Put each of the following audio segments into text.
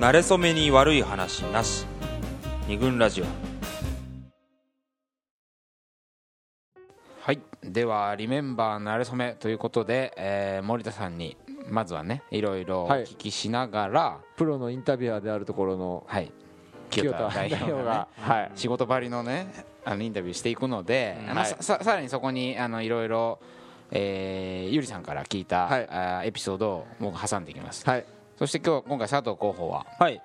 慣れ初めに悪い話なし。二軍ラジオ。はい。では「リメンバーなれそめ」ということで、えー森田さんにまずはねいろいろお聞きしながらプロのインタビュアーであるところのはい、清田代表が、はい、仕事場りのねあのインタビューしていくので、あのはい。さささらにそこにあのいろいろ、えーゆりさんから聞いた、はい。あーエピソードを僕挟んでいきます、はい、そして今日今回佐藤候補ははい。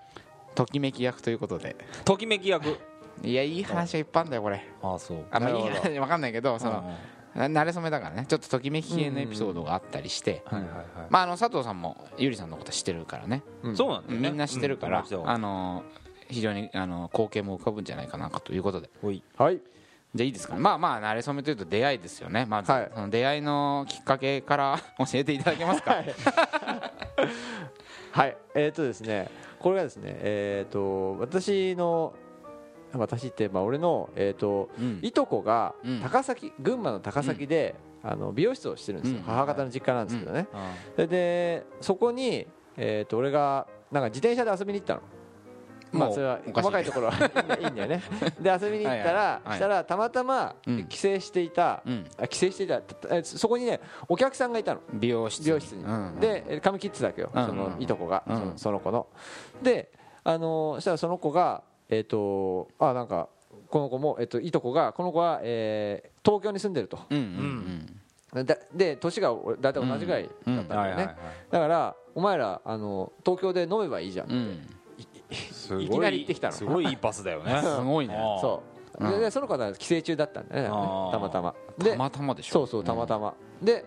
ときめき役ということで。ときめき役。いやいい話がいっぱいあるんだよこれ。ああそう。あまあいい話わかんないけどその、うん。な慣れ初めだからねちょっとときめき系のエピソードがあったりして、はいはいまあ、あの佐藤さんもゆりさんのこと知ってるからね。はいそうなんだよね。みんな知ってるから、うん。あの非常にあの光景も浮かぶんじゃないかなということで。はい、じゃあいいですかね。まあまあ慣れ初めというと出会いですよね。まず、はい。その出会いのきっかけから 教えていただけますか、はい、えっ、とですね、これがですね、えっ、と私の私ってまあ俺のえっ、とうん。いとこがうん。高崎、群馬の高崎で、あの美容室をしてるんですよ、うん。母方の実家なんですけどね、でそこにえっ、と俺がなんか自転車で遊びに行ったの。まあそれは細かいところは いいんだよね。で遊びに行ったら、したらたまたまうん。帰省していた、帰省していたえそこにねお客さんがいたの。美容室美容室に、うんでえ髪切ってたわけよ、うんそのいとこが、うん。そのその子の。であのしたらその子がえっ、とあなんかこの子も、えっといとこがこの子は、えー東京に住んでると。で年が俺大体同じぐらいだったんだよね、だからお前らあの東京で飲めばいいじゃん、うんうん。すごいきなり行ってきたの。すごいいいパスだよね。すごいね。そう、うん。ででその子は帰省中だったんだよね。たまたま。でたまたまでしょ。そうそうたまたま、で、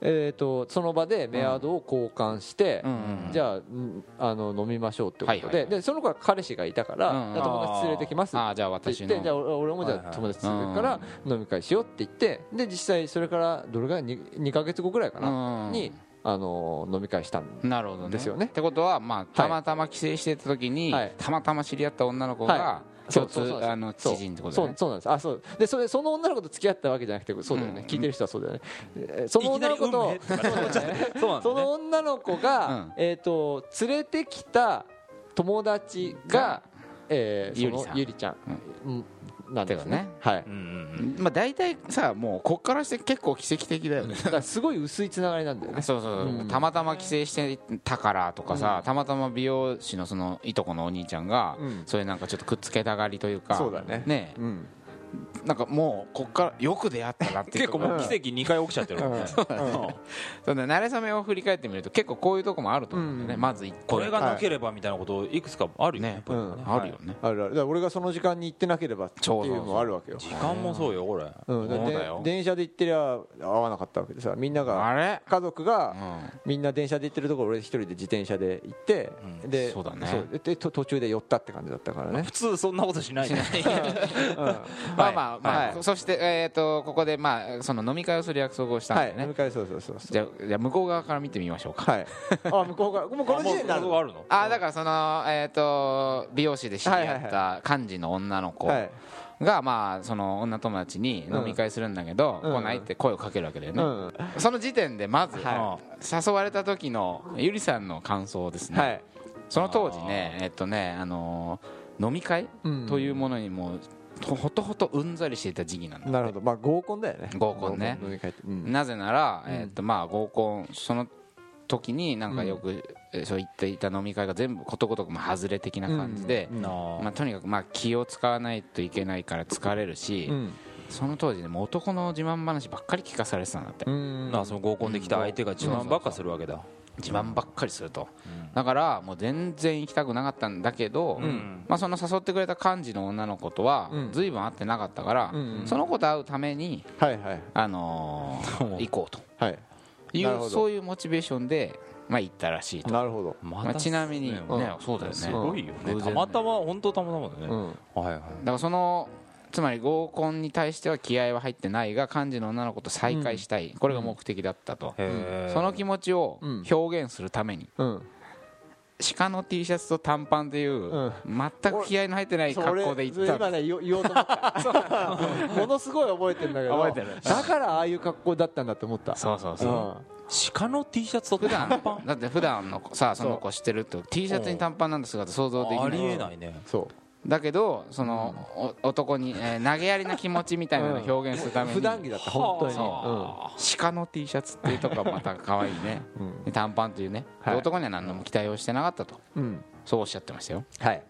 えー、とその場でメアドを交換して、うん。うんじゃあんあの飲みましょうってことで,、はいはいはい。でその子は彼氏がいたから、うんじゃあ友達連れてきますああじゃあって言ってじゃあ俺俺もじゃあ友達連れてくから飲み会しようって言ってで実際それからどれぐらい 2, 2ヶ月後ぐらいかな、うん。にあの飲み会したんなるほどね。ですよねってことはまあたまたま帰省してた時に、はい。たまたま知り合った女の子はが共通、そうそうそう。あの知人ってことだね。そうそうなんです。あそう。でそれその女の子と付き合ったわけじゃなくてそうだよね、うん。聞いてる人はそうだよね、えーその女の子と そうなんだそね。の女の子が、うん。えー、と連れてきた友達が、えー、そのゆりちゃん、うんなんですね。ねはい。うんうんまあ大体さもうこっからして結構奇跡的だよね。だからすごい薄いつながりなんだよね。そうそうそう、うん。たまたま帰省してたからとかさ、たまたま美容師のそのいとこのお兄ちゃんが、うん。それなんかちょっとくっつけたがりというか。そうだね。ね。うんなんかもうこっからよく出会ったなって結構もう奇跡2回起きちゃってるもん。ねそうね。慣れ初めを振り返ってみると結構こういうとこもあると思うんだよね、うん。まずこれがなければみたいなこといくつかあるよねあるよね、あるある。だから俺がその時間に行ってなければっていうのもあるわけよ。時間もそうよこれ。うん、だそうだよ。で電車で行ってりゃ合わなかったわけでさみんながあれ家族がうん。みんな電車で行ってるところ俺一人で自転車で行って、うん。でそうだね。でと途中で寄ったって感じだったからね。普通そんなことしないじゃん まあまあまあ、はい。そして、えー、とここで、まあ、その飲み会をする約束をしたんはいでね、飲み会そうそうそうそう。じゃあじゃあ向こう側から見てみましょうか。はい。あ向こうがもうこの時点であるの？あだからその、えー、と美容師で知り合った幹事の女の子はいが、まあ、その女友達に飲み会するんだけど、うん。来ないって声をかけるわけだよね、うんその時点でまず、は誘われた時のゆりさんの感想ですね、はい。その当時ねえっとね、あのー飲み会うん。というものにもほとほとうんざりしていた時期なんだなるほど。まあ合コンだよね。合コンね。うん。なぜなら、うんえーとまあ、合コンその時になんかよく、えーそう言っていた飲み会が全部ことごとくも外れ的な感じで、うん。まあ、とにかくまあ気を使わないといけないから疲れるし、うん。その当時ねもう男の自慢話ばっかり聞かされてたんだって、うん。あその合コンで来た相手が自慢ばっかするわけだ自慢ばっかりすると、だからもう全然行きたくなかったんだけど、うん。まあ、その誘ってくれた幹事の女の子とはうん。随分会ってなかったから、うんその子と会うために、はいはい。あのー行こうと。はい。いうそういうモチベーションで、まあ、行ったらしいと、なるほど。まあ、ちなみに、ねうんそうだよね。すごいよね。たまたま本当たまたまだね。うん。はいはい。だからそのつまり合コンに対しては気合は入ってないが幹事の女の子と再会したい、これが目的だったと、その気持ちをうん。表現するために。うん。鹿の T シャツと短パンという、うん。全く気合の入ってない格好で行った。俺今ね言おうと思った。ものすごい覚えてるんだけど覚えてる。だからああいう格好だったんだって思った。そうそうそう、うん。鹿の T シャツと短パン？だって普段のさその子知ってるって T シャツに短パンなんて姿想像できありないえないね。そうだけどその、お男に、えー投げやりな気持ちみたいなのを表現するために、普段着だった。本当に。そう。鹿の T シャツっていうとこがまた可愛いね。うん。で短パンというね、はい。男には何のも期待をしてなかったと。うん。うんそうおっしゃってましたよ。はい。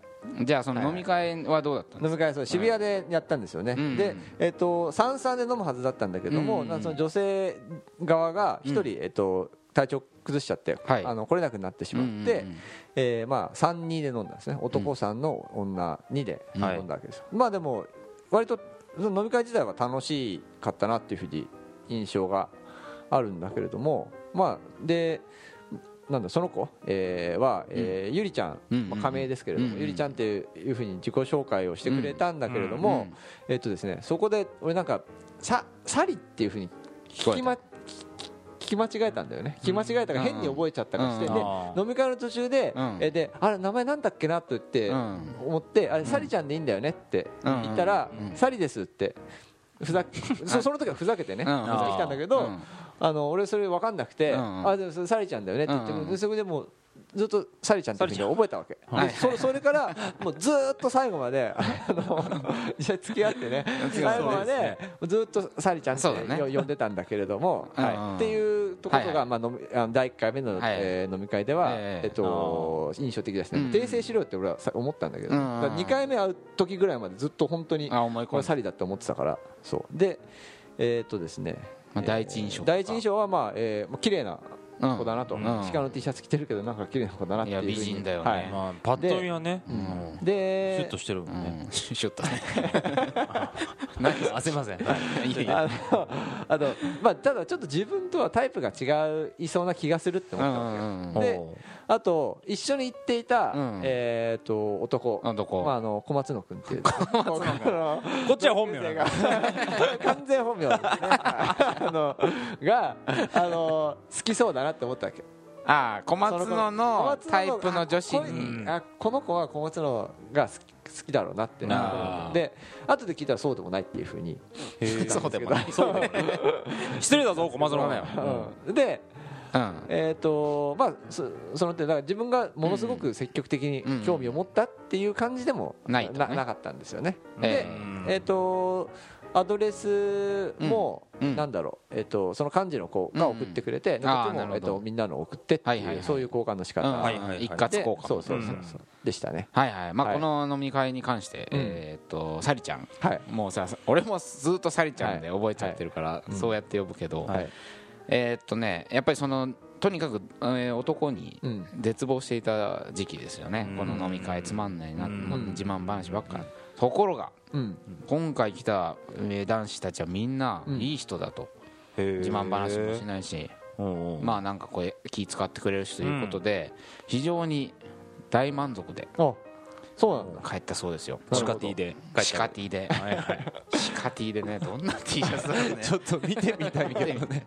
じゃあその飲み会はどうだったんですか、飲み会そう渋谷でやったんですよね、うん。で、えっと三々で飲むはずだったんだけども、うん。なんかその女性側が一人、えっと体調崩しちゃって、はい。あの来れなくなってしまって、うんうんうん。えーまあ、3人で飲んだんですね。男3の女2で飲んだわけですよ、まあでも割と飲み会自体は楽しかったなっていうふうに印象があるんだけれどもまあでなんだその子、えーは、えーゆりちゃん、うんまあ、仮名ですけれども、うんうんゆりちゃんっていうふうに自己紹介をしてくれたんだけれども、えっとですねそこで俺なんかさサリっていうふうに聞き,、ま、聞き間違えたんだよね。聞き間違えたから変に覚えちゃったかして、うん。で飲み会の途中で、うん。えであれ名前なんだっけなと言って、うん。思ってあれサリちゃんでいいんだよねってうん。言ったら、うん。サリですって。ふざそその時はふざけてね、うん。ふざけてきたんだけど、うん。あの俺それ分かんなくて、うん。あでもサリちゃんだよねって言って、そこでもうずっとサリちゃんっていうふうに覚えたわけ、はい。でそそれからもうずーっと最後まであの付き合ってね。最後までずっとサリちゃんって呼んでたんだけれども、うんはい、っていうところが、まあ、の第1回目の、はいえー飲み会では、えええっと、印象的ですね、うん。訂正しろよって俺はさ思ったんだけど、うんだ2回目会う時ぐらいまでずっと本当にこれサリだって思ってたから。そう。でえーっとですね。まあ第一印象第一印象はまあ、えーまあ綺麗なうん子だなと、うん。鹿の T シャツ着てるけどなんか綺麗な子だなっていう美人だよね。はい。まあパッと見はねでシュッとしてるもうんね。ん。シュッとね。あすいません。あのまあ、ただちょっと自分とはタイプが違いそうな気がするって思ったんうんであと一緒に行っていた、うん。えー、と男、まあ、あの小松野君っていう小松野こっちは本名だ完全本名ですね。あのがあの好きそうだなって思ったわけ。ああ小松野のタイプの女子。あこにいあこの子は小松野が好き好きだろうなって。で後で聞いたらそうでもないっていうふうに。そうでもない。失礼だぞ小松野だよう。ん。でうん。えーとまあ、そその点だから自分がものすごく積極的に興味を持ったっていう感じでもなななかったんですよね。えで、ええー、とアドレスも、なんだろう、えー、とその幹事の子が送ってくれて、なるほど。えー、とみんなの送ってっていう、はいはいはい。そういう交換の仕方、うん。はいはいはい。一括交換。でそうそうそうそう、でしたね。はいはい。まあはい。この飲み会に関してうん。えーっとサリちゃん。はい。もうさ俺もずっとサリちゃんで覚えちゃってるからい。そうやって呼ぶけどはい。えーっとねやっぱりそのとにかくえー男にうん。絶望していた時期ですよね。うん。この飲み会つまんないな自慢話ばっか。りところがうん。今回来たえー男子たちはみんなうん。いい人だと。自自慢話もしないしまあなんかこう気使ってくれるしということで非常に大満足であそうなんだ。帰ったそうですよ。シカティで。シカティで。シカティでねどんな T シャツだろうね。ちょっと見てみたいけどね。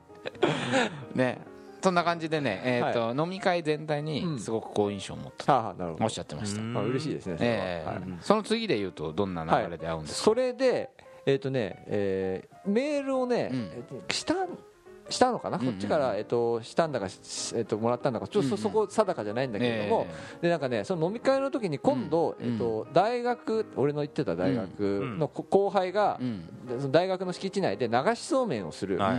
ねそんな感じでねえーと飲み会全体にすごく好印象を持ったとおっしゃってました。あ嬉しいですねそええ。はい。その次で言うとどんな流れで会うんですか？それで、えっ、とね、えーメールをね、うん。えーしたしたのかな、こっちから、えっとしたんだか、しえっともらったんだかちょっとそ,、こ定かじゃないんだけれども、でなんかねその飲み会の時に今度、うんえっと大学俺の行ってた大学のこ後輩がその大学の敷地内で流しそうめんをする、はい。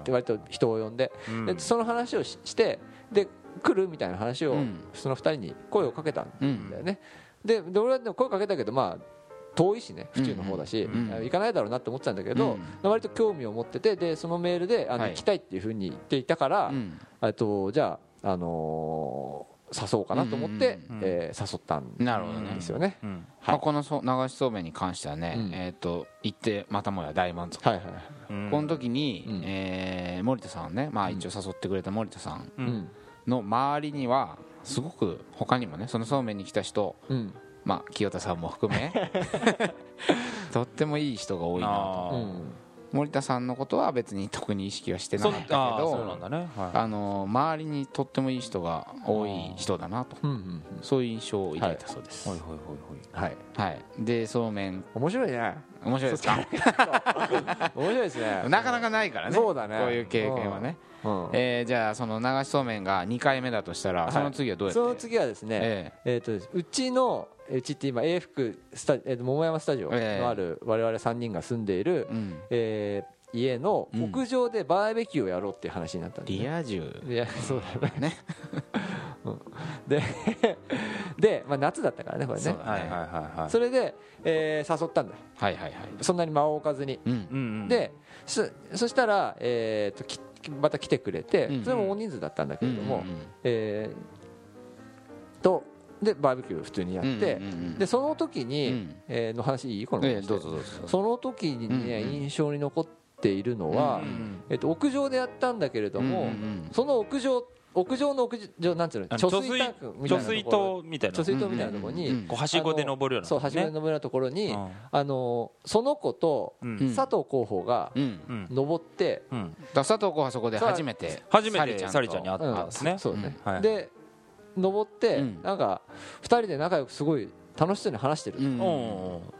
って割と人を呼んで,、うん。でその話をししてで来るみたいな話を、うん。その2人に声をかけたんうんだよね、でで俺はでも声かけたけどまあ遠いしね府中の方だし、うんうん。行かないだろうなって思ってたんだけど、割と興味を持っててでそのメールであの、はい。行きたいっていうふうに言っていたから、うん。えっとじゃあ、あのー誘おうかなと思って、うんうん。うんえー誘ったんなるほどね。ですよね。このそう流しそうめんに関してはねうん。えっと行ってまたもや大満足。はいはいうん。この時にうん。えー森田さんねまあ一応誘ってくれた森田さん。の周りにはすごく他にもねそのそうめんに来た人うんまあ清田さんも含め。とってもいい人が多いなと。森田さんのことは別に特に意識はしてなそかったけどなんだね。はい。あの周りにとってもいい人が多い人だなと。うんうんそういう印象を抱いたそうです。はい。はいはいはい。はい。でそうめん。面白いね。面白いですか？面白いですね。なかなかないからね。そうだね。こういう経験はね。うん。えーじゃあその流しそうめんが2回目だとしたら、はい。その次はどうやって？その次はですね、ええ。ーとうちのうちって今永福スタ、え桃山スタジオのある我々3人が住んでいる、えうん、えー家の屋上でバーベキューをやろうっていう話になったんです、ね。リア充。いやそうだよね。ね。うん。で で、まあ、夏だったからねこれね。そうだはい。はいはいはいそれで、えー誘ったんだよ。はいはいはい。そんなに間を置かずに。うんうんうん。でそそしたら、えー、ときまた来てくれて、うん。それも大人数だったんだけれども、うんうんうん。えーとでバーベキュー普通にやって、うんうんうんでその時に、うん。えーの話いい？この話。ええどうぞどうぞ。その時にね、うんうん印象に残っているのは、うんうんえっと屋上でやったんだけれども、うんうんその屋上屋上の屋上なんていうの？あ貯の水タンクみたいな貯水ところ塔みたいな。貯水塔みたいなところに、うんうんこうはしごで登るようなそうはしごでね登るようなところに、うん。あのその子と佐藤候補がうん。うん登って、うん。だ佐藤子はそこで初めて初めてと。サリちゃんに会っうんたんですね。そうね、うん。はい。で登って、うん。なんか2人で仲良くすごい楽しそうに話してる。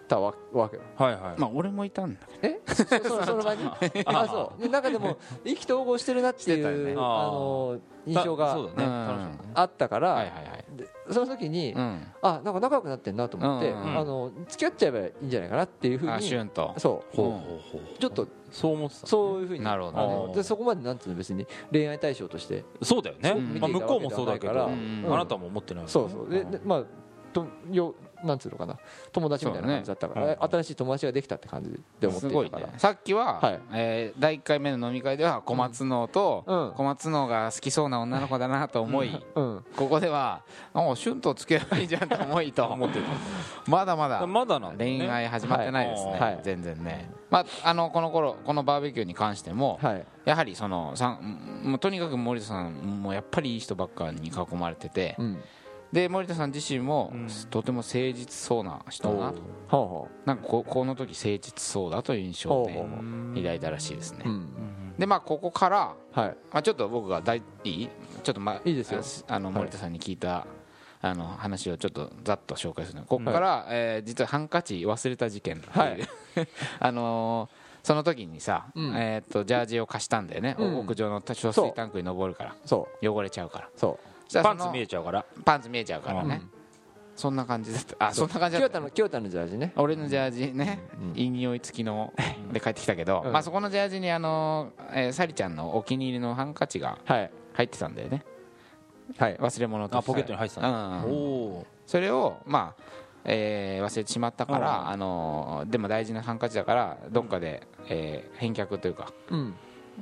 たわわけよ。はいはい。まあ俺もいたんだけえ？そそその場に？あそう。でなんかでも意気投合してるなっていう、ね。あの印象がそうだね。うん。あったから、どはいはいはい。でその時に、うん。あなんか仲良くなってんなと思って、うんうんあの付き合っちゃえばいいんじゃないかなっていうふうあにシュンと。そう。ちょっとそう思ってた。そういうふうに。なるほどあねのでそこまでなんていうの別に恋愛対象としてそうだよね。うんまあ向こうもそうだけどあなたも思ってないそうそう。ででまあとよなんつうのかな。友達みたいな感じだったから、ね。新しい友達ができたって感じで思ってすごいね。いたから、さっきは、はい。えー第1回目の飲み会では小松菜と、うん。小松菜が好きそうな女の子だなと思い、うん。ここではあシュンと付き合えばいいじゃんと思いと 思ってまだまだたまだなんだね。恋愛始まってないですね、はい。全然ね、まあ、あのこの頃このバーベキューに関しても、はい。やはりそのさんもうとにかく森田さんもやっぱりいい人ばっかに囲まれてて、うんで森田さん自身も、うん。とても誠実そうな人だなと。ほうほなんかここの時誠実そうだという印象でほうほう抱いたらしいですね、う、うん、でまあここから、はい。まあ、ちょっと僕が大いい？ちょっとまあいいですよ。あのはい。森田さんに聞いた、あの話をちょっとざっと紹介するの。ここから、えー実はハンカチ忘れた事件っていう、はい。あのーその時にさ、うん。えー、とジャージを貸したんだよね、うん。屋上の貯水タンクに登るから。そ汚れちゃうから。うそそしたらそのパンツ見えちゃうから。パンツ見えちゃうからう、ね、そんな感じだったあう。そんな感じだった。の清田のジャージね。俺のジャージね、うん。いい匂い付きので帰ってきたけど、うんまあ、そこのジャージにあの、えー、サリちゃんのお気に入りのハンカチがはい。入ってたんだよね。はい。忘れ物として。あポケットに入ってたんだうん。おおそれをまあ、えー忘れてしまったから、うん。あのでも大事なハンカチだからどっかで、えー返却というか。うん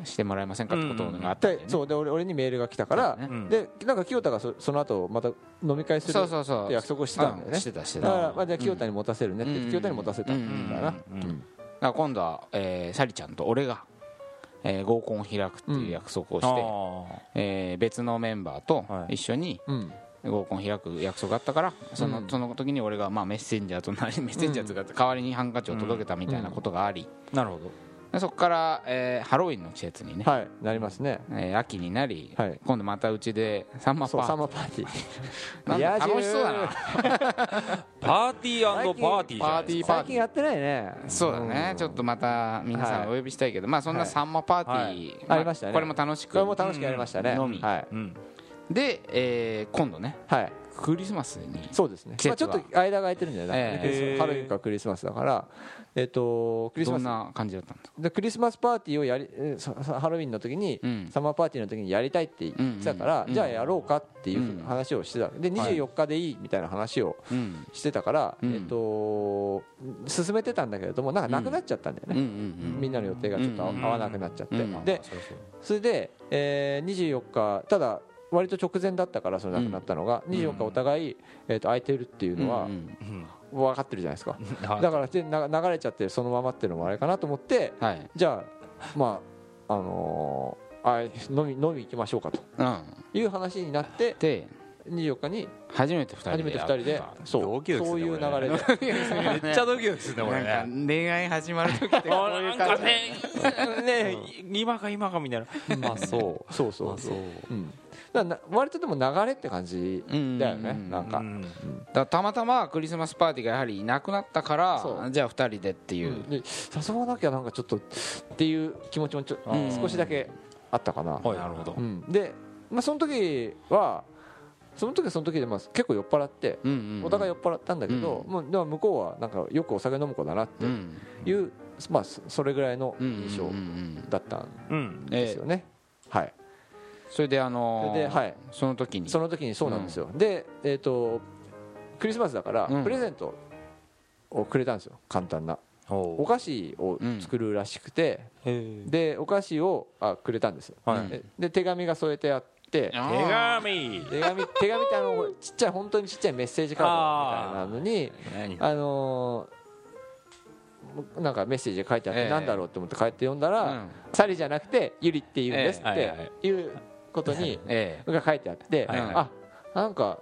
してもらえませんかってことがあったんだよね、でそうで俺俺にメールが来たから、ね。うん。でなんか清田がそその後また飲み会するって約束をしてたんだようねしてたしてだた。からまあじゃあ清田に持たせるねって、うん。清田に持たせたんだな、うん今度は、えー、サリちゃんと俺が、えー合コンを開くっていう約束をして、あえー別のメンバーとはい。一緒にうん。合コン開く約束があったからその,、うん。その時に俺がまあメッセンジャーとなりメッセンジャーというか代わりにハンカチを届けたみたいなことがあり、あなるほどでそこから、えーハロウィンの季節にね、はいなりますね。えー秋になり、はい。今度またうちでサンマそうサンパーマパーティー。なんだ楽しそうだな。パーティーパーティーじゃないですか。パーティーパー最近やってないね。そうだね、ちょっとまた皆さんお呼びしたいけど、まあそんなサンマパーティー、はい。まありましたね。これも楽しく。これも楽しくやりましたね、うん。のみ。はい、うんで、えー今度ね。はい、クリスマスにそうですね。季、まあ、ちょっと間が空いてるんだよね、ええ。ハロウィンかクリスマスだから。えっ、とクリスマス。どんな感じだったんですか？でクリスマスパーティーをやりハロウィンの時に、うん。サマーパーティーの時にやりたいって言ってたから、うんじゃあやろうかっていううん話をしてた。で24日でいいみたいな話をうん。してたから、うん。えっと進めてたんだけれどもなんかなくなっちゃったんだようんうんね、うん。みんなの予定がちょっと合わなくなっちゃって、うんでそれで、えー、24日ただ割と直前だったからそのなくなったのが、24日お互い、えー、と空いてるっていうのは分かってるじゃないですか、はいだからでな流れちゃってそのままっていうのもあれかなと思ってはい。じゃあまああのーあ飲み飲み行きましょうかとうん。いう話になってで24日に初めて2人で初めて2人でそうドキドキすそういう流れで。めっちゃドキドキするね。俺なんかね恋愛始まる時ってこうあいう感なんかじ。ねね今か今かみたいな。あそう。そうそうあそう。うん。だな割とでも流れって感じだよね。うん。なんか。うん。だからたまたまクリスマスパーティーがやはりいなくなったからじゃあ2人でっていう、で誘わなきゃなんかちょっとっていう気持ちもちょうん。少しだけあったかな、はい。なるほど。うん、で、まあ、その時はその時はその時でまあ結構酔っ払ってうんうんお互い酔っ払ったんだけど、うん。もうでも向こうはなんかよくお酒飲む子だなってうん。いう、まあ、そそれぐらいのうん印象うんうんだったんうんですよね、はい。それであのーではい。その時に？その時にそうなんですよ、でえっ、とクリスマスだからうん。プレゼントをくれたんですよ。簡単な。おお菓子を作るらしくて、へでお菓子をあくれたんですよ、はい。でで手紙が添えてあって。あ手ー紙。手紙手紙ってあのちっちゃい本当にちっちゃいメッセージカードみたいなのに何？あのーなんかメッセージが書いてあっええ。てなんだろうと思って帰って読んだら、うん。サリじゃなくてユリって言うんですっていうことに えが書いてあって、あなんか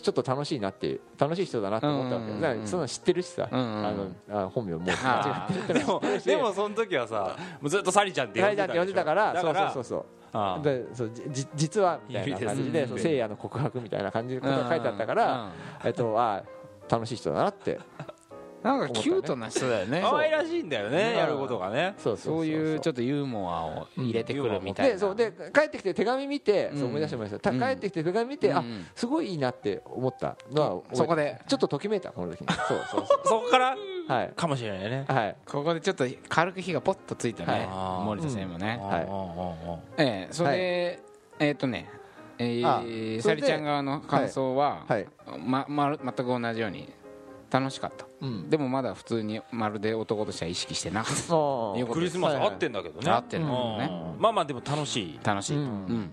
ちょっと楽しいなっていう楽しい人だなって思ったわけ、うんうんうん。だその知ってるしさ、うんうんあのあ本名もう間違あってでもでもその時はさもうずっとサリちゃんって呼んでたからそうそうそうあそうでそうじじ実はみたいな感じいいですでそう聖夜の告白みたいな感じのことが書いてあったから、えっとあ楽しい人だなってなんかキュートな人だよね。可愛らしいんだよねうんやることがね。そうそういうちょっっとユーモアを入れてくるみたいな。でそう。で帰ってきて手紙見て、うん。そう思い出してました、帰ってきて手紙見て、あすごいいいなって思ったのはそこで。ちょっとときめいたこの時に。そうそうそそこから？うはい。かもしれないね。はい。ここでちょっと軽く火がポッとついたね。はい。森田専務ね。はい。はいええそれでえっとねえあーそれでサリちゃん側の感想ははい、まま全く同じように楽しかった。うん、でもまだ普通にまるで男としては意識してなかった。クリスマス合ってんだけどね。合ってるんだけどね。うん。まあまあでも楽しい。楽しい。と。うん。うん。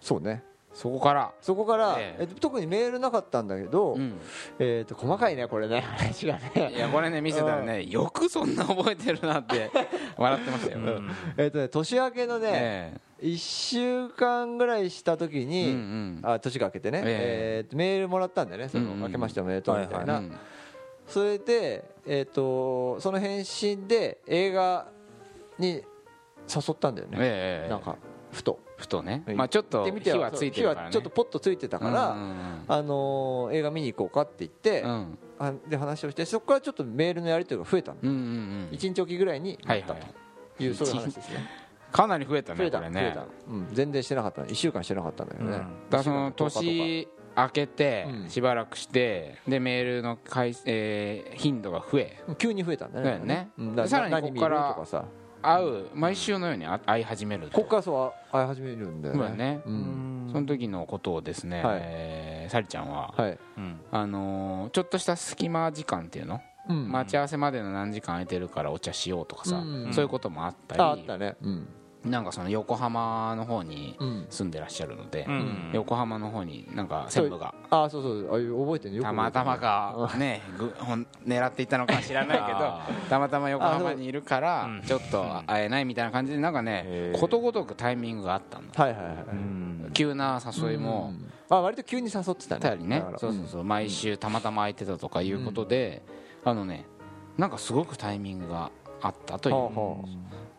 そうね。そこから。そこから、ええ。えっと、特にメールなかったんだけど、うん。えっと細かいねこれね。話がね。いやこれね見せたらねよくそんな覚えてるなって笑ってましたよ。うん。えっとね年明けのね、え1週間ぐらいした時えに、うんあ年が明けてね、ええ。ーとメールもらったんだよね。その、うんうん。明けましておめでとうみたいな、うんそれで、えー、とその返信で映画に誘ったんだよね、ええなんかふと。ふとね。うんまあちょっとで見て火はついてるからね。火はちょっとポッとついてたから、うんあのー映画見に行こうかって言って、うん。で話をしてそこからちょっとメールのやり取りが増えたの、うんうんうん1日おきぐらいにはいなったはいという、そういう話ですね。かなり増えた増えた増えねこれねた、うん、全然してなかった。1週間してなかったんだよね、うん。だその1週間とか年明けてうん。しばらくしてでメールの回、えー頻度が増え。急に増えたんだよね。さらにここから会う毎週のように会会い始めるここからそう会い始めるんだよね。その時のことをですね、はい。えーサリちゃんは、あのーちょっとした隙間時間っていうの、うん。待ち合わせまでの何時間空いてるからお茶しようとかさ、うん。そういうこともあったり。ああったね。うんなんかその横浜の方にうん。住んでらっしゃるので、うん。横浜の方になんか専務がああそうそう。あ覚えてるよくたまたまかねぐほん狙っていったのか知らないけどあたまたま横浜にいるからう。ん。ちょっと会えないみたいな感じでなんかねことごとくタイミングがあったんだはいはいはい。うん。急な誘いもうん。あ割と急に誘ってたりね。そうそうそう。毎週たまたま空いてたとかいうことであのねなんかすごくタイミングがあったという。はあは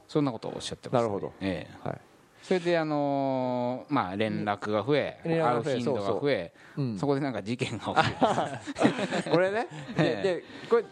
そんなことをおっしゃってます。なるほど。ええ。はい。それであのーまあ連絡が増え連絡が増え会う頻度が増えうん。そこでなんか事件が起きる。これね。でええでこれ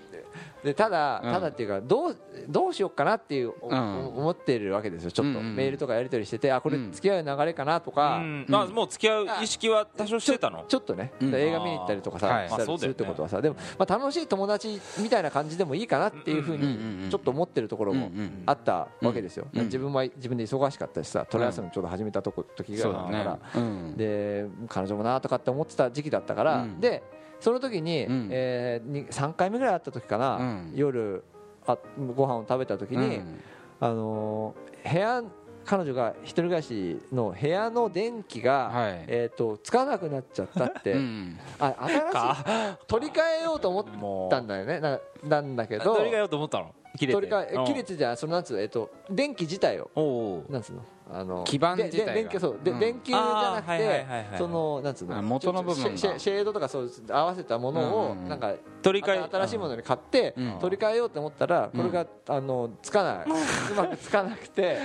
でただうん。ただっていうかどうどうしようかなっていうおうん。思ってるわけですよちょっと。うんうん。メールとかやり取りしててあこれうん。付き合う流れかなとか。うん。まあもう付き合う意識は多少してたの？ちょっとね、うん。映画見に行ったりとかさ、はい。したりするってことはさ。でも、まあ、楽しい友達みたいな感じでもいいかなっていうふうにちょっと思ってるところもあったわけですよ、うん。自分は自分で忙しかったしさトライアスロンちょうど始めたとこ時ぐら。いうだから、ね。うん。で彼女もなとかって思ってた時期だったから、うん。でその時に、うん。えーに3回目ぐらい会った時かな、うん。夜あご飯を食べた時に、うん。あのー部屋彼女が一人暮らしの部屋の電気が、はい。えー、とつかなくなっちゃったって、うん。あ新しい取り替えようと思ったんだよね。ななんだけど。取り替えようと思ったの？切れて。取り替ええ切れてじゃんそのなんつうのえっと電気自体を。なんつうの？あの基板自体が。そうで、うん。電球じゃなくてそのなんつうあの元の部分が。シェシェードとかそう合わせたものをうんうんうん。なんか取り替えあ新しいものに買ってうん。取り替えようと思ったらこれがあのつかない。うまくつかなくて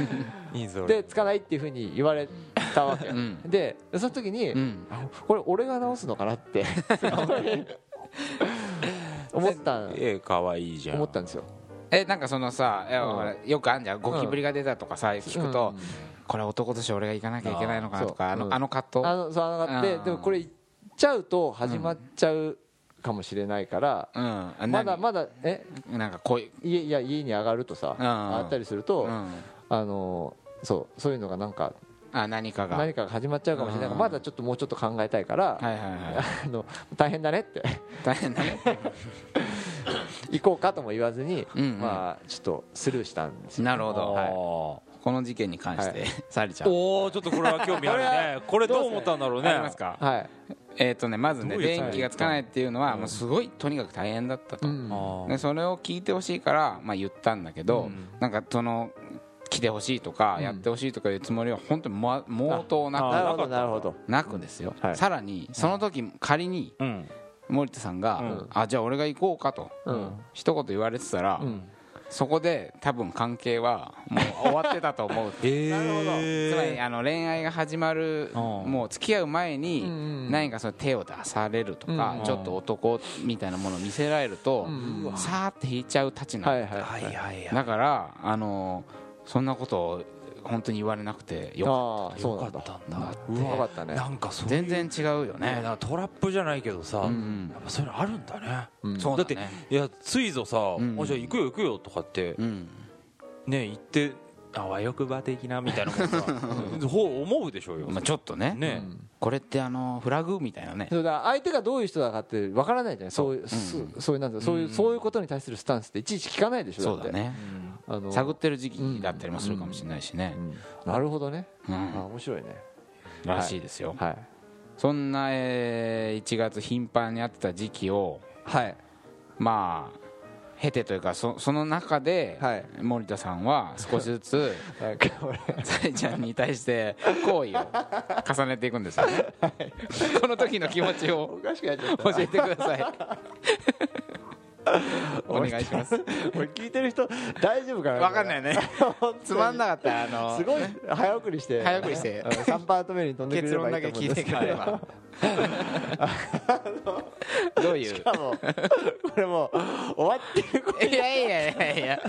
いいぞでつかないっていうふうに言われたわけ。うん。でその時にうん。あこれ俺が直すのかなって 思ったええ可愛いじゃん。思ったんですよ。えなんかそのさよくあんじゃん。ゴキブリが出たとかさ聞くとこれ男として俺が行かなきゃいけないのかなとかあの,、あの葛藤。あのそうあのがあってうん。でもこれ言っちゃうと始まっちゃうかもしれないから、うん。まだまだえ？だなんかこういう。家いや家に上がるとさ、うん。あったりすると、うん。あのそうそういうのがなんかあ何かが。何かが始まっちゃうかもしれないからうん。まだちょっともうちょっと考えたいから、はいはいはい。あの大変だねって。大変だね。行こうかとも言わずに、まあちょっとスルーしたんですよ。なるほど、はい。おこの事件に関して、は サリちゃん。おーちょっとこれは興味あるね。これどう思ったんだろうね。ありますか？はい、えっ、とねまずね電気がつかないっていうのはもうすごいとにかく大変だったと、でそれを聞いてほしいから、まあ、言ったんだけど、うん。なんかその来てほしいとか、うん。やってほしいとかいうつもりは本当にも毛頭なあなるほどなるほど。くなくですよ、はい。さらにその時仮にうん。森田さんが、うん。あじゃあ俺が行こうかと、うん。一言言われてたら、うんそこで多分関係はもう終わってたと思う。えなるほどつまりえあの恋愛が始まるうん。もう付き合う前にん何かその手を出されるとかうんちょっと男みたいなものを見せられるとさーって引いちゃうたちなの。はいはい。だからあのそんなことを本当に言われなくてよああそうなんだよかったんだ。ったね。なんかそう全然違うよね。トラップじゃないけどさそういうのあるんだね。うん。だっていやついぞさん。あじゃあ行くよ行くよとかってうん。ね言ってあわよくば的なみたいなもんさほう思うでしょうよ。まあちょっとね。ね。うんこれってあのフラグみたいなね。そうだ。相手がどういう人だかってわからないじゃない。そういうすそういうなんだそういうそういうことに対するスタンスっていちいち聞かないでしょ。ってそうだね。あの探ってる時期だったりもするかもしれないしね。うん。なるほどね。うん。あ面白いね。らしいですよ。はい。そんなえー1月頻繁に会ってた時期をはい。まあ経てというかそその中ではい。森田さんは少しずつなんか俺サイちゃんに対して好意を重ねていくんですよね。この時の気持ちおを教えてください。お願いします。た俺聞いてる人大丈夫かな分かんないね。つまんなかったらあのすごい早送りして早送りして3パート目に飛んでくれ結ればいいと論だけ聞い思うんですけど。てくれればどういう？しかもこれもう終わってるこいやいやいやいや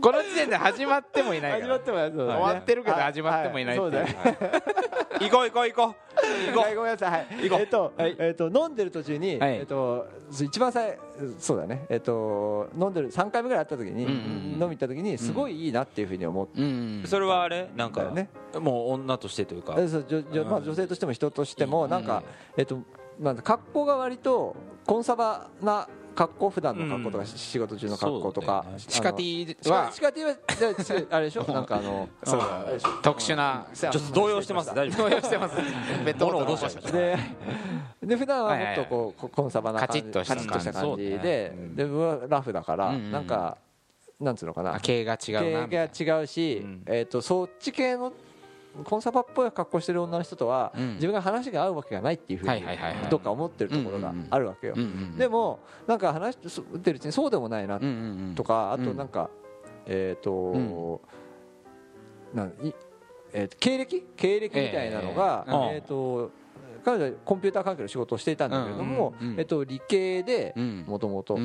この時点で始まってもいないから。始まってもやつだね。終わってるけど始まってもいないっていそうだね。行こう行こう行こう。行こはい。ごめんなさい。はい。行こう。えっとはいえっと飲んでる途中にはい。えっと一番最そうだね。えっと飲んでる3回目ぐらい会った時にうんうん飲み行った時にすごいいいなっていうふうに思っうんうそれはあれ？なんかねもう女としてというか。えそうじょじょまあ女性としても人としてもなんかえっとなんだ格好が割とコンサバな格好普段の格好とかうん仕事中の格好とかそうだよね。シカティは？シカティはああれでしょ？なんかあのそうあれでしょ特殊なちょっと動揺してます。大丈夫。動揺してます。ベッドボトル物をしちゃった。でで普段はもっとこうこコンサバな感じカチッとした感じ。でね。で僕はラフだからうんうんなんかなんつうのかな。あ系が違う系が違うしうん。えっとそっち系のコンサバっぽい格好してる女の人とはうん。自分が話が合うわけがないっていうふうにどっか思ってるところがあるわけよ。でもなんか話してるうちにそうでもないな。とかあとうん。なんかえっとなんいえーと経歴？経歴みたいなのがえええっと彼女はコンピューター関係の仕事をしていたんだけれどもうんうんうんえっと理系でうん。もともと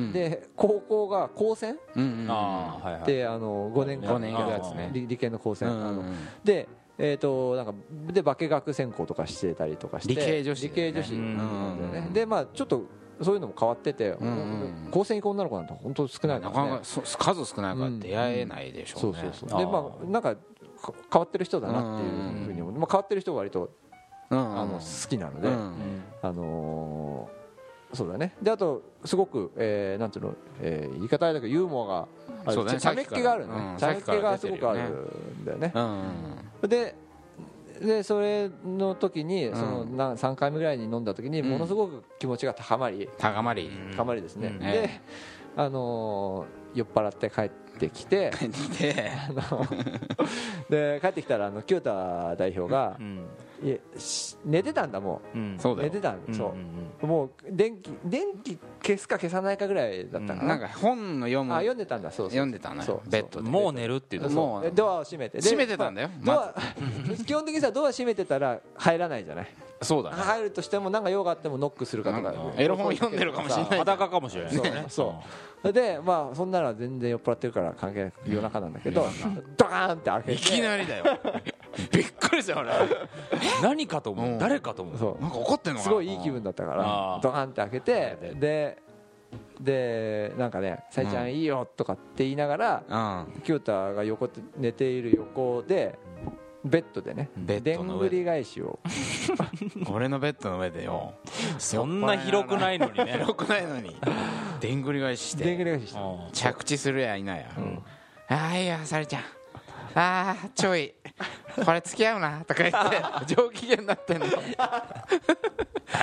高校が高専？であの5年間理理系の高専。うんうん。あのでえー、となんかで化学専攻とかしてたりとかして理系女子理系女子ねうん。でまあちょっとそういうのも変わってて、んうん高専行く女の子なんて本当少ないかなからなねかそ数少ないから出会えないでしょそううねそうそうでまあなんかか変わってる人だなっていうふうに思う、まあ、変わってる人が割とうん。あの好きなので、うん。あのーそうだね。であとすごく、えーなんていうの、えー言い方あれだけどユーモアがある。ね。茶目っ気があるね。うん。茶目っ気がすごくあるるんだよね。うんででそれの時にん。そのな3回目ぐらいに飲んだ時にうん。ものすごく気持ちが高まり。高まり。高まりですね、うん。でえ、あのー酔っ払って帰ってってきてあの で帰ってきたらあの清田代表がうん。いやし寝てたんだもう。んうそうだよ。寝てたんうんそううん。もう電気電気消すか消さないかぐらいだったかな、なんか本の読むあ読んでたんだ。そうそう読んでたのそうよベッドで。もう寝るっていうともう。でドアを閉めて。で閉めてたんだよ。まあドア 基本的にさドア閉めてたら入らないじゃない？そうだね。入るとしても何か用があってもノックするかとか。エロ本読んでるかもしれない裸かもしれない。ね。そうでまあそんなのは全然酔っ払ってるから関係ない夜中なんだけどドカーンって開けて。いきなりだよ。びっくりしたよ俺。何かと思う。誰かと思う。そう。なんか怒ってんのかすなごいいい気分だったかあらードカンって開けてででなんかね「さえちゃんいいよ」とかって言いながら清田が横で寝ている横でベッドでねベで。んぐり返しを。俺のベッドの上でよ。そんな広くないのにね。広くないのにでんぐり返しして。でんぐり返しして。うん。着地するやいなや。ああいいよさりちゃん。ああちょい。これ付き合うなとか言って上機嫌になってんの。だか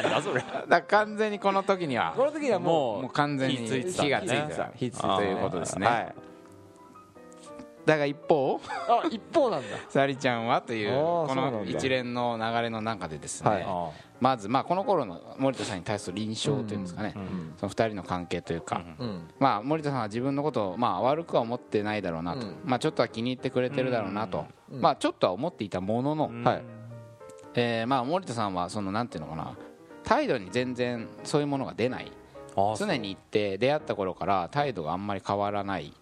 なんだそれ。ら完全にこの時にはこの時にはもうもう完全に火がついねてた。火ついてたということですね。はいだが一方あ一方なんだ。さりちゃんはというこの一連の流れの中でですね、はい。あまずまあこの頃の森田さんに対する印象というんですかね、んその2人の関係というか、うんまあ、森田さんは自分のことをまあ悪くは思ってないだろうなと、うん。まあ、ちょっとは気に入ってくれてるだろうなと、うんまあ、ちょっとは思っていたものの、えーまあ森田さんはそのなんていうのかな。態度に全然そういうものが出ない。あ常に言って出会った頃から態度があんまり変わらない。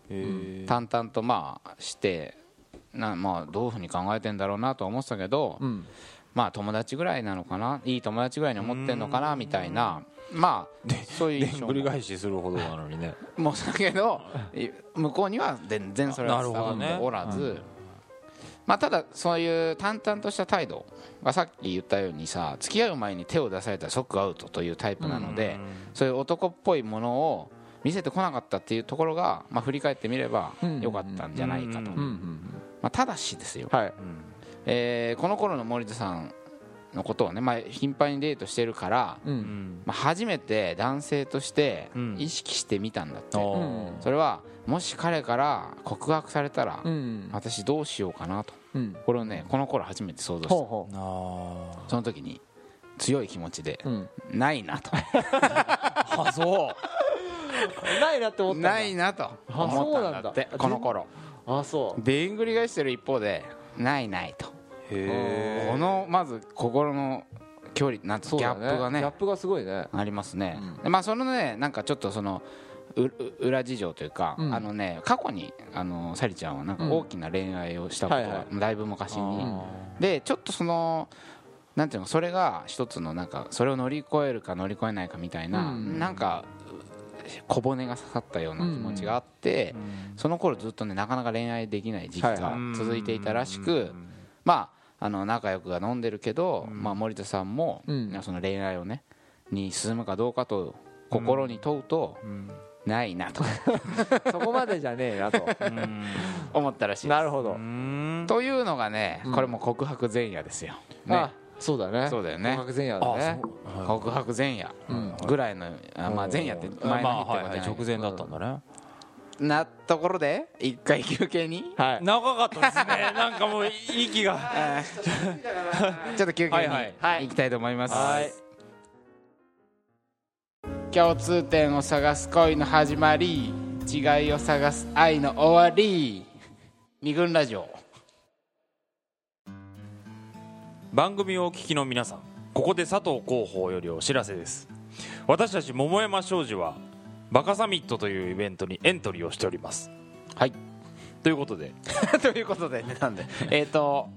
淡々とまあしてなまあどういうふうに考えてんだろうなとは思ってたけど、うん。まあ友達ぐらいなのかな？いい友達ぐらいに思ってんのかな？みたいな。まあそういうで印象んぐり返しするほどなのにね。もうだけどい向こうには全然それは伝わっておらず、まあただそういう淡々とした態度がさっき言ったようにさ付き合う前に手を出されたら即アウトというタイプなので、そういう男っぽいものを見せてこなかったっていうところが、まあ、振り返ってみればうん。良かったんじゃないかと、まあ、ただしですよ、はい。えーこの頃の森田さんのことをね、まあ、頻繁にデートしてるから、ううん。んまあ、初めて男性としてうん。意識してみたんだって、あうんー。それはもし彼から告白されたら、うん。私どうしようかなと。うん。これをねこの頃初めて想像した。ほうほあその時に強い気持ちでううん。ないなと。ーあそうないなって思ったないなとあ思ったんだってそうなんだ。この頃あそう。でんぐり返してる一方でないないとこのまず心の距離なんてギャップがね。ギャップがすごいね。ありますね、うん。でまあそのねなんかちょっとそのうう裏事情というか、うん。あのね過去にあのサリちゃんはなんか大きな恋愛をしたことがはいはだいぶ昔に、あでちょっとそのなんていうのそれが一つのなんかそれを乗り越えるか乗り越えないかみたいな、うん。なんか小骨が刺さったような気持ちがあって、ーその頃ずっとねなかなか恋愛できない時期がはい続いていたらしく、まああの仲良くが飲んでるけど、まあ、森田さんも、うん。その恋愛をねに進むかどうかと心に問うと、うん。ないなと。そこまでじゃねえなと。うん。思ったらしいなるほど。うん。というのがねうん。これも告白前夜ですよ、あね、そうだね。そうだよね。告白前夜だあね告白前夜うん。ぐらいの、あまあ、前夜って前の日ってことじゃない直前だったんだねなところで一回休憩に？はい。長かったですね。なんかもう息が。ちょっと休憩にはいはい。行きたいと思います、はい。共通点を探す恋の始まり違いを探す愛の終わり。二軍ラジオ。番組をお聞きの皆さんここで佐藤広報よりお知らせです。私たち桃山商事はバカサミットというイベントにエントリーをしております。はい。ということで。ということでねなんで？えっ、と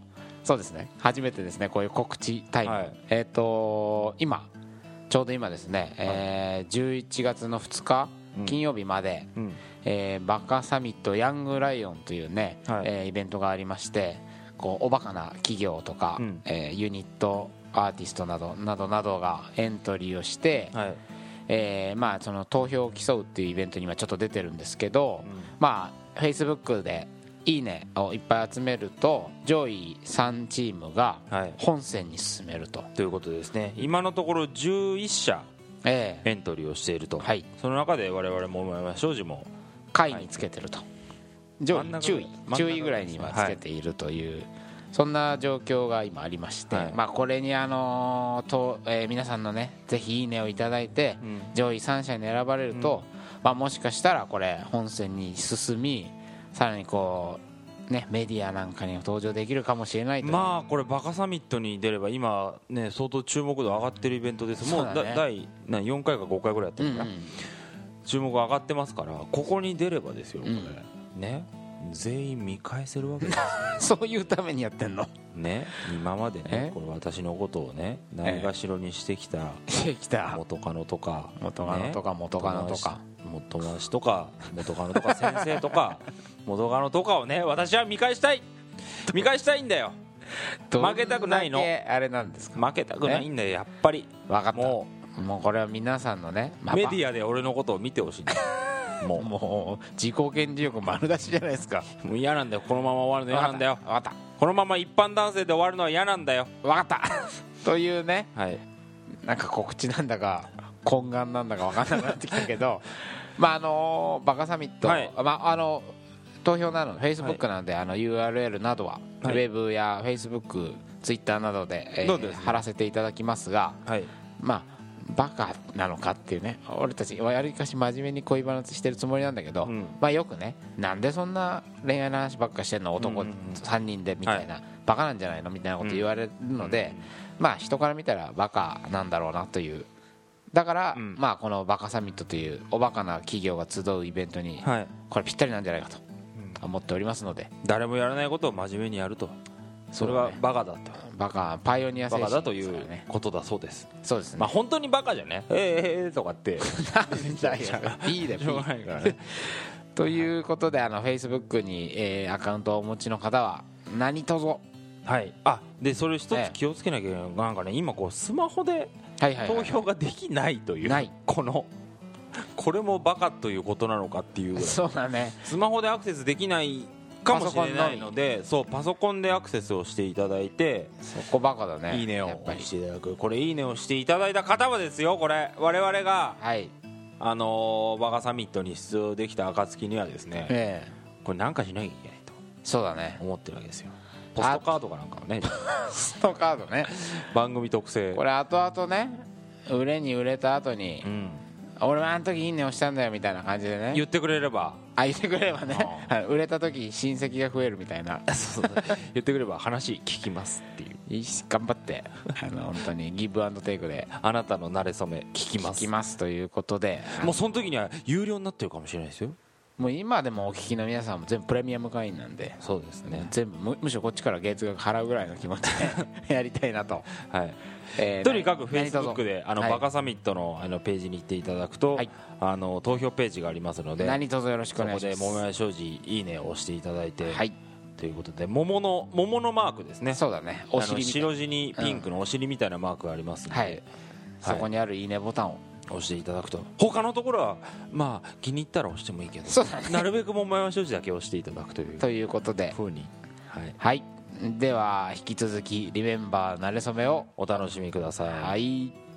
そうですね。初めてですねこういう告知タイム、はい。えっ、と今ちょうど今ですね、えー11月の2日うん。金曜日まで、うん。えーバカサミットヤングライオンというね、はい。えーイベントがありましてこうおバカな企業とか、うん。えーユニットアーティストなどなどなどがエントリーをして、はいえーまあ、その投票を競うっていうイベントに今ちょっと出てるんですけど、うん。まあ、Facebook で「いいね」をいっぱい集めると上位3チームがはい。本戦に進めると、ということですね。今のところ11社えエントリーをしていると、はい。その中で我々桃山商事もー下位につけてると。上位注意真ん中注意ぐらいにはつけているという、そんな状況が今ありまして、はい。まあ、これにあのーと、えー皆さんのねぜひ「いいね」をいただいて、うん。上位3社に選ばれると、まあ、もしかしたらこれ本戦に進みさらにこうねメディアなんかに登場できるかもしれないまあこれバカサミットに出れば今ね相当注目度上がってるイベントです。もうだね。だ第な4回か5回ぐらいやってうんうん。るから、注目上がってますからここに出ればですよこれ、ね全員見返せるわけです そういうためにやってんの？ね今までねえ？これ私のことをねないがしろにしてきた元カノとか元カノとかね？元カノとか。友達とか元カノとか先生とか 元カノとかをね私は見返したい。見返したいんだよ。負けたくないの。あれなんですか？負けたくないんだよやっぱり。分かった。ももうこれは皆さんのねうメディアで俺のことを見てほしいんだよもう。もう自己顕示欲丸出しじゃないですか。もう嫌なんだよ。このまま終わるの嫌なんだよ。分かった。このまま一般男性で終わるのは嫌なんだよ。分かった。というね。はい。なんか告知なんだか 懇願なんだか分かんなくなってきたけどまああのバカサミット、はい。まああの投票なの。フェイスブックなんで、あの URL などは、はい。ウェブやフェイスブックツイッターなどで,、えーですね。貼らせていただきますがはい。まあバカなのかっていうね。俺たちわりかし真面目に恋話してるつもりなんだけど、うん。まあよくねなんでそんな恋愛の話ばっかしてんの？男うんうんうん。3人でみたいな、バカなんじゃないの？みたいなこと言われるので、まあ人から見たらバカなんだろうなという。だから、うん。まあこのバカサミットというおバカな企業が集うイベントにはい。これぴったりなんじゃないかと思っておりますので。誰もやらないことを真面目にやるとそれがそうだねバカだとバカパイオニア精バ神カだということだそうです。そうですね、まあ本当にバカじゃね？ええええとかって。なんだよしょうがないからね。ということであのフェイスブックに、えーアカウントをお持ちの方は何卒？ははい。あでそれ一ええつ気をつけなきゃいけないなんかね今こうスマホでいはいはい。投票ができないというない。このこれもバカということなのかっていうぐらい。そうだね。スマホでアクセスできないかもしれないのでそうパソコンでアクセスをしていただいてそこバカだねいいねをしていただく。これいいねをしていただいた方はですよこれ。我々がはい。あのーバカサミットに出場できた暁にはですねええ。これなんかしなきゃいけないと。そうだね。思ってるわけですよ。ポストカードかなんかをねストカードね。番組特製。これ後々ね売れに売れた後にうん。俺はあの時いいねをしたんだよみたいな感じでね。言ってくれればあ言ってくれればねはい売れた時親戚が増えるみたいな。そうそう言ってくれば話聞きますっていう。頑張って。あの本当にギブアンドテイクで。あなたの馴れ初め聞きま聞すきますということで。もうその時には有料になってるかもしれないですよもう今でもお聞きの皆さんも全部プレミアム会員なんでそうですね。全部むむしろこっちから月額払うぐらいの気持ちで やりたいなと、はい。えーとにかくフェイスブックであの、はい。バカサミットのあのページに行っていただくと、はい。あの投票ページがありますので何卒よろしくそこお願いしまです桃屋商事いいねを押していただいて、はい。ということで桃の桃のマークですね。そうだね。お尻白地にピンクのお尻みたいなマークがありますので、はい。そこにあるいいねボタンを押していただくと。他のところはまあ気に入ったら押してもいいけど。ね。なるべく桃山商事だけ押していただくという。ということで。ふうに、はい、はい。では引き続き「リメンバーなれそめ」を。お楽しみください。はい